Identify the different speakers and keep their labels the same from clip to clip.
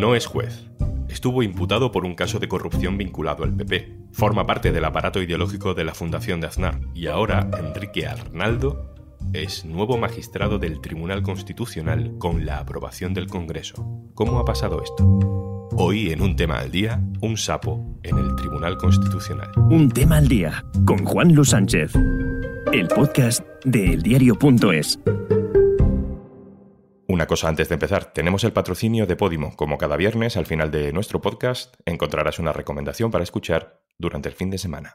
Speaker 1: No es juez. Estuvo imputado por un caso de corrupción vinculado al PP. Forma parte del aparato ideológico de la Fundación de Aznar. Y ahora Enrique Arnaldo es nuevo magistrado del Tribunal Constitucional con la aprobación del Congreso. ¿Cómo ha pasado esto? Hoy en un tema al día, un sapo en el Tribunal Constitucional.
Speaker 2: Un tema al día con Juan Luis Sánchez. El podcast de eldiario.es.
Speaker 1: Una cosa antes de empezar, tenemos el patrocinio de Podimo. Como cada viernes, al final de nuestro podcast, encontrarás una recomendación para escuchar durante el fin de semana.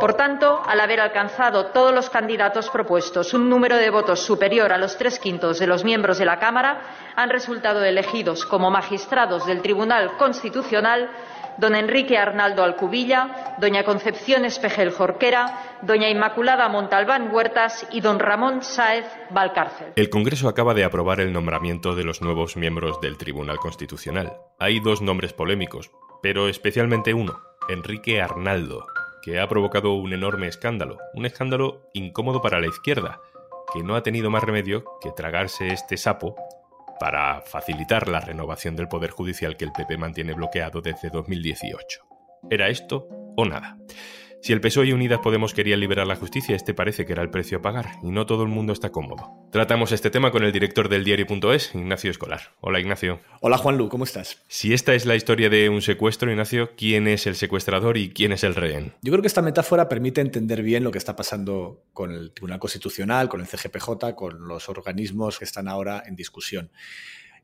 Speaker 3: Por tanto, al haber alcanzado todos los candidatos propuestos un número de votos superior a los tres quintos de los miembros de la Cámara, han resultado elegidos como magistrados del Tribunal Constitucional don Enrique Arnaldo Alcubilla, doña Concepción Espejel Jorquera, doña Inmaculada Montalbán Huertas y don Ramón Sáez Valcárcel.
Speaker 1: El Congreso acaba de aprobar el nombramiento de los nuevos miembros del Tribunal Constitucional. Hay dos nombres polémicos, pero especialmente uno, Enrique Arnaldo, que ha provocado un enorme escándalo, un escándalo incómodo para la izquierda, que no ha tenido más remedio que tragarse este sapo para facilitar la renovación del Poder Judicial que el PP mantiene bloqueado desde 2018. ¿Era esto o nada? Si el PSOE y Unidas Podemos querían liberar la justicia, este parece que era el precio a pagar, y no todo el mundo está cómodo. Tratamos este tema con el director del diario.es, Ignacio Escolar. Hola Ignacio.
Speaker 4: Hola Juanlu, ¿cómo estás?
Speaker 1: Si esta es la historia de un secuestro, Ignacio, ¿quién es el secuestrador y quién es el rehén?
Speaker 4: Yo creo que esta metáfora permite entender bien lo que está pasando con el Tribunal Constitucional, con el CGPJ, con los organismos que están ahora en discusión.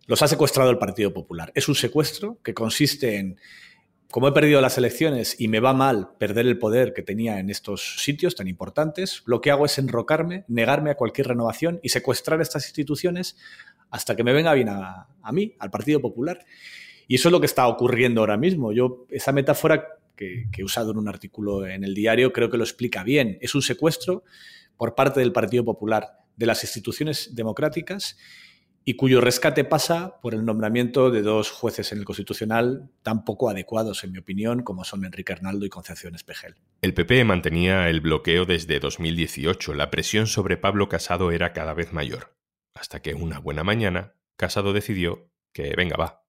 Speaker 4: Los ha secuestrado el Partido Popular. Es un secuestro que consiste en como he perdido las elecciones y me va mal perder el poder que tenía en estos sitios tan importantes, lo que hago es enrocarme, negarme a cualquier renovación y secuestrar estas instituciones hasta que me venga bien a, mí, al Partido Popular. Y eso es lo que está ocurriendo ahora mismo. Yo, esa metáfora que, que he usado en un artículo en el diario, creo que lo explica bien. Es un secuestro por parte del Partido Popular de las instituciones democráticas y cuyo rescate pasa por el nombramiento de dos jueces en el Constitucional tan poco adecuados, en mi opinión, como son Enrique Arnaldo y Concepción Espejel.
Speaker 1: El PP mantenía el bloqueo desde 2018. La presión sobre Pablo Casado era cada vez mayor. Hasta que una buena mañana, Casado decidió que, venga, va,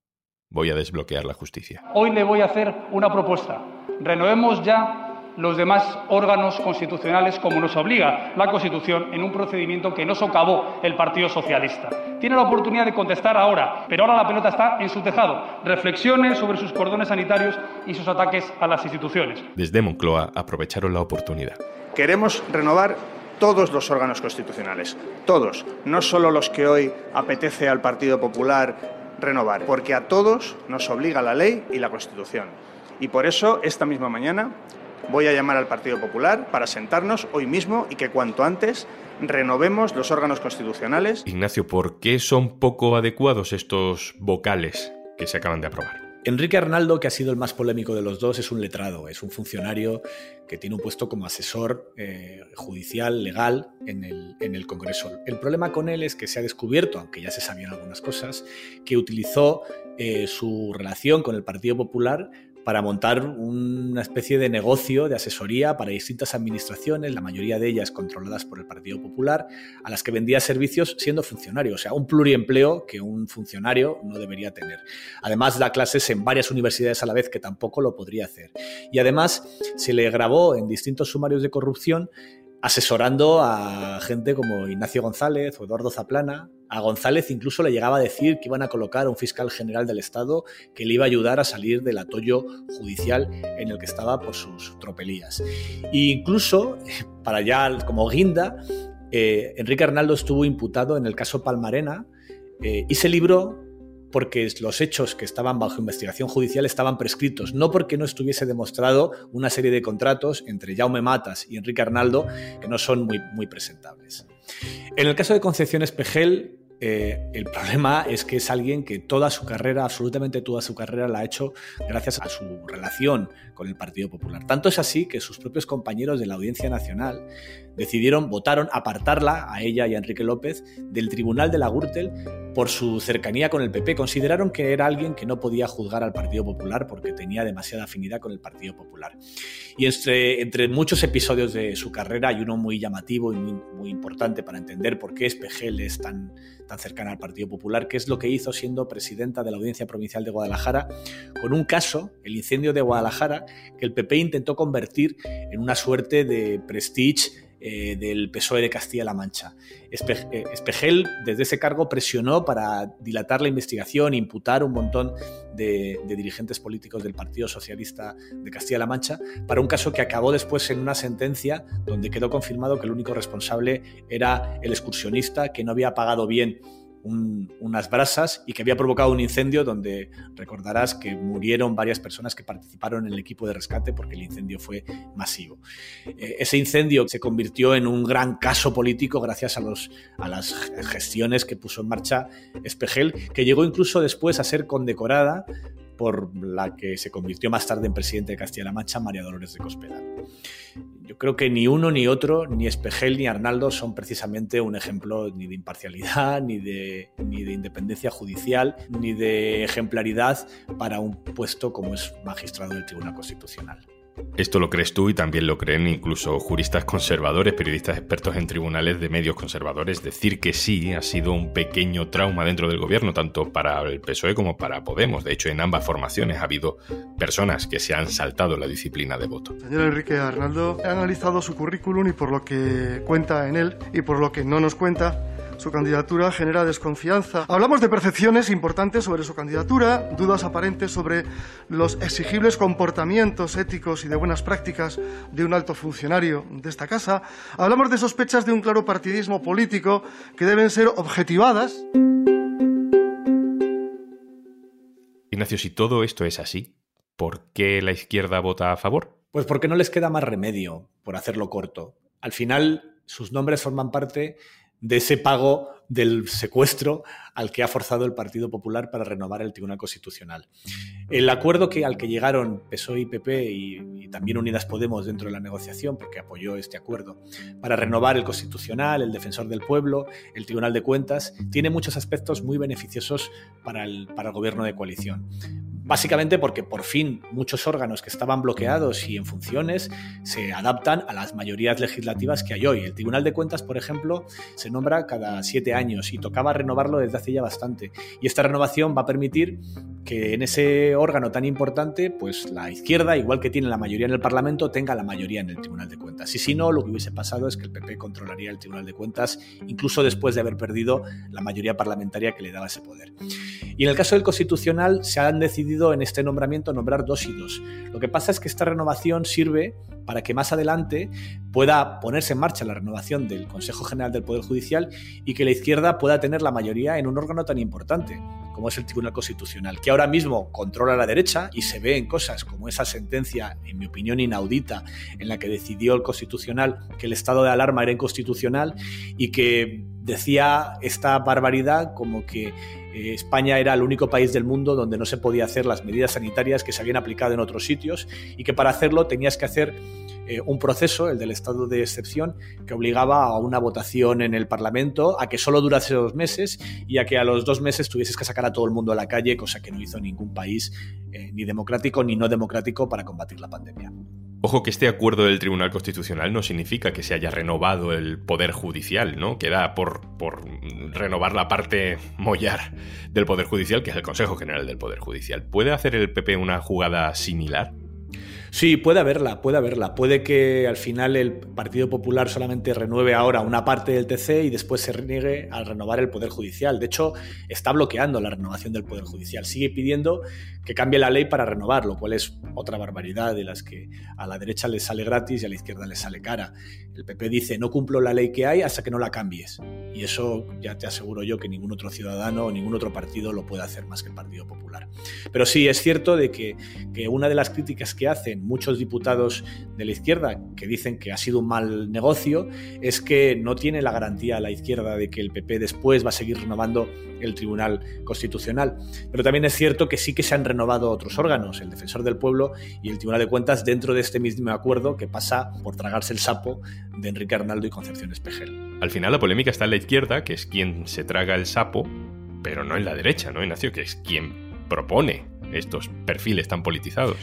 Speaker 1: voy a desbloquear la justicia.
Speaker 5: Hoy le voy a hacer una propuesta. Renovemos ya los demás órganos constitucionales como nos obliga la Constitución en un procedimiento que no socavó el Partido Socialista. Tiene la oportunidad de contestar ahora, pero ahora la pelota está en su tejado. Reflexiones sobre sus cordones sanitarios y sus ataques a las instituciones.
Speaker 1: Desde Moncloa aprovecharon la oportunidad.
Speaker 6: Queremos renovar todos los órganos constitucionales, todos, no solo los que hoy apetece al Partido Popular renovar, porque a todos nos obliga la ley y la Constitución. Y por eso, esta misma mañana, Voy a llamar al Partido Popular para sentarnos hoy mismo y que cuanto antes renovemos los órganos constitucionales.
Speaker 1: Ignacio, ¿por qué son poco adecuados estos vocales que se acaban de aprobar?
Speaker 4: Enrique Arnaldo, que ha sido el más polémico de los dos, es un letrado, es un funcionario que tiene un puesto como asesor eh, judicial, legal, en el, en el, Congreso. El problema con él es que se ha descubierto, aunque ya se sabían algunas cosas, que utilizó eh, su relación con el Partido Popular para montar una especie de negocio de asesoría para distintas administraciones, la mayoría de ellas controladas por el Partido Popular, a las que vendía servicios siendo funcionario, o sea, un pluriempleo que un funcionario no debería tener. Además, da clases en varias universidades a la vez, que tampoco lo podría hacer. Y además, se le grabó en distintos sumarios de corrupción asesorando a gente como Ignacio González o Eduardo Zaplana. A González incluso le llegaba a decir que iban a colocar a un fiscal general del Estado que le iba a ayudar a salir del atollo judicial en el que estaba por sus tropelías. E incluso, para ya como guinda, eh, Enrique Arnaldo estuvo imputado en el caso Palmarena eh, y se libró porque los hechos que estaban bajo investigación judicial estaban prescritos, no porque no estuviese demostrado una serie de contratos entre Jaume Matas y Enrique Arnaldo que no son muy presentables. En el caso de Concepción Espejel, eh, el problema es que es alguien que toda su carrera, absolutamente toda su carrera, la ha hecho gracias a su relación con el Partido Popular. Tanto es así que sus propios compañeros de la Audiencia Nacional decidieron, votaron apartarla a ella y a Enrique López del Tribunal de la Gürtel por su cercanía con el PP. Consideraron que era alguien que no podía juzgar al Partido Popular porque tenía demasiada afinidad con el Partido Popular. Y entre, muchos episodios de su carrera hay uno muy llamativo y muy, muy importante para entender por qué Espejel es tan, tan cercana al Partido Popular, que es lo que hizo siendo presidenta de la Audiencia Provincial de Guadalajara, con un caso, el incendio de Guadalajara, que el PP intentó convertir en una suerte de prestige eh, del PSOE de Castilla-La Mancha. Eh, Espejel, desde ese cargo, presionó para dilatar la investigación, imputar un montón de, dirigentes políticos del Partido Socialista de Castilla-La Mancha, para un caso que acabó después en una sentencia donde quedó confirmado que el único responsable era el excursionista, que no había pagado bien unas brasas y que había provocado un incendio donde recordarás que murieron varias personas que participaron en el equipo de rescate porque el incendio fue masivo. Eh, ese incendio se convirtió en un gran caso político gracias a, los, a las gestiones que puso en marcha Espejel, que llegó incluso después a ser condecorada por la que se convirtió más tarde en presidente de Castilla-La Mancha, María Dolores de Cospedal. Yo creo que ni uno ni otro, ni Espejel ni Arnaldo, son precisamente un ejemplo ni de imparcialidad, ni de, ni de independencia judicial, ni de ejemplaridad para un puesto como es magistrado del Tribunal Constitucional.
Speaker 1: Esto lo crees tú y también lo creen incluso juristas conservadores, periodistas expertos en tribunales de medios conservadores. Decir que sí ha sido un pequeño trauma dentro del gobierno, tanto para el PSOE como para Podemos. De hecho, en ambas formaciones ha habido personas que se han saltado la disciplina de voto.
Speaker 7: Señor Enrique Arnaldo, he analizado su currículum y por lo que cuenta en él y por lo que no nos cuenta, su candidatura genera desconfianza. Hablamos de percepciones importantes sobre su candidatura, dudas aparentes sobre los exigibles comportamientos éticos y de buenas prácticas de un alto funcionario de esta casa. Hablamos de sospechas de un claro partidismo político que deben ser objetivadas.
Speaker 1: Ignacio, si todo esto es así, ¿por qué la izquierda vota a favor?
Speaker 4: Pues porque no les queda más remedio, por hacerlo corto. Al final, sus nombres forman parte de ese pago del secuestro al que ha forzado el Partido Popular para renovar el Tribunal Constitucional. El acuerdo que, al que llegaron PSOE y PP y, también Unidas Podemos dentro de la negociación, porque apoyó este acuerdo, para renovar el Constitucional, el Defensor del Pueblo, el Tribunal de Cuentas, tiene muchos aspectos muy beneficiosos para el, para el gobierno de coalición básicamente porque por fin muchos órganos que estaban bloqueados y en funciones se adaptan a las mayorías legislativas que hay hoy. El Tribunal de Cuentas, por ejemplo, se nombra cada siete años y tocaba renovarlo desde hace ya bastante. Y esta renovación va a permitir que en ese órgano tan importante, pues la izquierda, igual que tiene la mayoría en el Parlamento, tenga la mayoría en el Tribunal de Cuentas. Y si no, lo que hubiese pasado es que el PP controlaría el Tribunal de Cuentas, incluso después de haber perdido la mayoría parlamentaria que le daba ese poder. Y en el caso del Constitucional se han decidido en este nombramiento nombrar dos y dos. Lo que pasa es que esta renovación sirve para que más adelante pueda ponerse en marcha la renovación del Consejo General del Poder Judicial y que la izquierda pueda tener la mayoría en un órgano tan importante como es el Tribunal Constitucional, que ahora mismo controla la derecha y se ve en cosas como esa sentencia, en mi opinión, inaudita, en la que decidió el Constitucional que el estado de alarma era inconstitucional y que decía esta barbaridad como que eh, España era el único país del mundo donde no se podía hacer las medidas sanitarias que se habían aplicado en otros sitios y que para hacerlo tenías que hacer eh, un proceso, el del estado de excepción, que obligaba a una votación en el Parlamento, a que solo durase dos meses y a que a los dos meses tuvieses que sacar a todo el mundo a la calle, cosa que no hizo ningún país, eh, ni democrático ni no democrático, para combatir la pandemia.
Speaker 1: Ojo que este acuerdo del Tribunal Constitucional no significa que se haya renovado el Poder Judicial, ¿no? Queda por, por renovar la parte mollar del Poder Judicial, que es el Consejo General del Poder Judicial. ¿Puede hacer el PP una jugada similar?
Speaker 4: Sí, puede haberla, puede haberla. Puede que al final el Partido Popular solamente renueve ahora una parte del TC y después se reniegue al renovar el Poder Judicial. De hecho, está bloqueando la renovación del Poder Judicial. Sigue pidiendo que cambie la ley para renovar, lo cual es otra barbaridad de las que a la derecha les sale gratis y a la izquierda les sale cara. El PP dice, no cumplo la ley que hay hasta que no la cambies. Y eso ya te aseguro yo que ningún otro ciudadano o ningún otro partido lo puede hacer más que el Partido Popular. Pero sí, es cierto de que, que una de las críticas que muchos diputados de la izquierda que dicen que ha sido un mal negocio es que no tiene la garantía a la izquierda de que el PP después va a seguir renovando el Tribunal Constitucional. Pero también es cierto que sí que se han renovado otros órganos, el Defensor del Pueblo y el Tribunal de Cuentas, dentro de este mismo acuerdo que pasa por tragarse el sapo de Enrique Arnaldo y Concepción Espejel.
Speaker 1: Al final la polémica está en la izquierda, que es quien se traga el sapo, pero no en la derecha, ¿no, Ignacio? Que es quien propone estos perfiles tan politizados.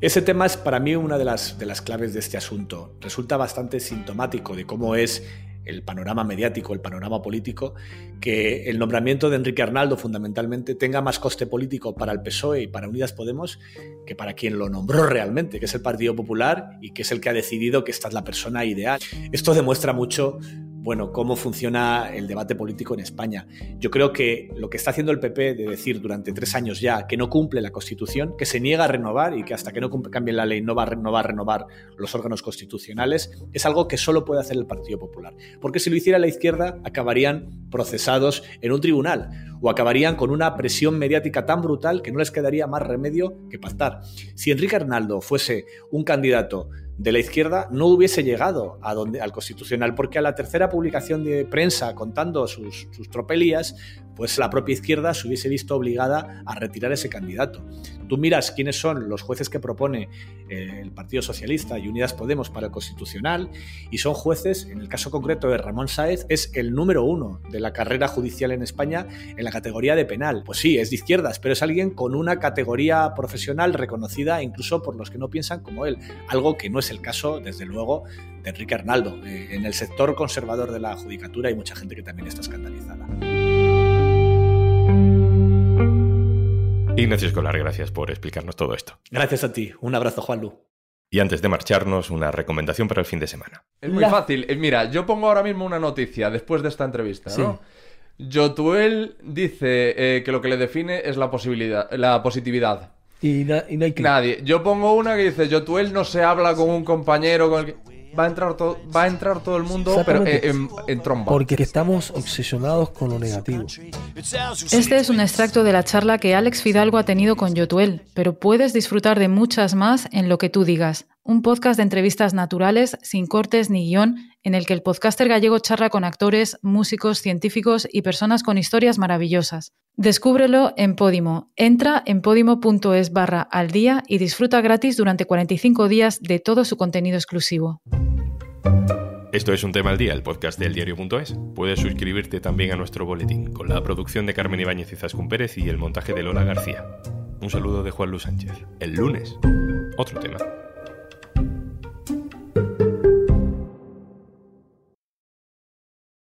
Speaker 4: Ese tema es para mí una de las, de las claves de este asunto. Resulta bastante sintomático de cómo es el panorama mediático, el panorama político, que el nombramiento de Enrique Arnaldo fundamentalmente tenga más coste político para el PSOE y para Unidas Podemos que para quien lo nombró realmente, que es el Partido Popular y que es el que ha decidido que esta es la persona ideal. Esto demuestra mucho bueno, cómo funciona el debate político en España. Yo creo que lo que está haciendo el PP de decir durante tres años ya que no cumple la Constitución, que se niega a renovar y que hasta que no cambie la ley no va, a, renovar los órganos constitucionales, es algo que solo puede hacer el Partido Popular. Porque si lo hiciera la izquierda, acabarían procesados en un tribunal o acabarían con una presión mediática tan brutal que no les quedaría más remedio que pactar. Si Enrique Arnaldo fuese un candidato de la izquierda no hubiese llegado a donde, al Constitucional, porque a la tercera publicación de prensa contando sus, sus tropelías, pues la propia izquierda se hubiese visto obligada a retirar ese candidato. Tú miras quiénes son los jueces que propone eh, el Partido Socialista y Unidas Podemos para el Constitucional y son jueces, en el caso concreto de Ramón Sáez, es el número uno de la carrera judicial en España en la categoría de penal. Pues sí, es de izquierdas, pero es alguien con una categoría profesional reconocida incluso por los que no piensan como él, algo que no es el caso, desde luego, de Enrique Arnaldo. Eh, en el sector conservador de la judicatura hay mucha gente que también está escandalizada.
Speaker 1: Ignacio Escolar, gracias por explicarnos todo esto.
Speaker 4: Gracias a ti. Un abrazo, Juanlu.
Speaker 1: Y antes de marcharnos, una recomendación para el fin de semana.
Speaker 8: Es muy fácil. Eh, mira, yo pongo ahora mismo una noticia después de esta entrevista, ¿no? Yotuel dice eh, que lo que le define es la posibilidad, la positividad.
Speaker 9: Y, no hay que...
Speaker 8: Nadie. Yo pongo una que dice, Yotuel no se habla con un compañero con el que va a entrar todo, va a entrar todo el mundo, pero en, en, tromba.
Speaker 9: Porque estamos obsesionados con lo negativo.
Speaker 10: Este es un extracto de la charla que Alex Fidalgo ha tenido con Yotuel, pero puedes disfrutar de muchas más en lo que tú digas. Un podcast de entrevistas naturales, sin cortes ni guion, en el que el podcaster gallego charla con actores, músicos, científicos y personas con historias maravillosas. Descúbrelo en Podimo. Entra en podimo.es barra al día y disfruta gratis durante 45 días de todo su contenido exclusivo.
Speaker 1: Esto es un tema al día, el podcast del diario.es. Puedes suscribirte también a nuestro boletín, con la producción de Carmen Ibáñez y Zascún Pérez y el montaje de Lola García. Un saludo de Juan Luis Sánchez. El lunes, otro tema.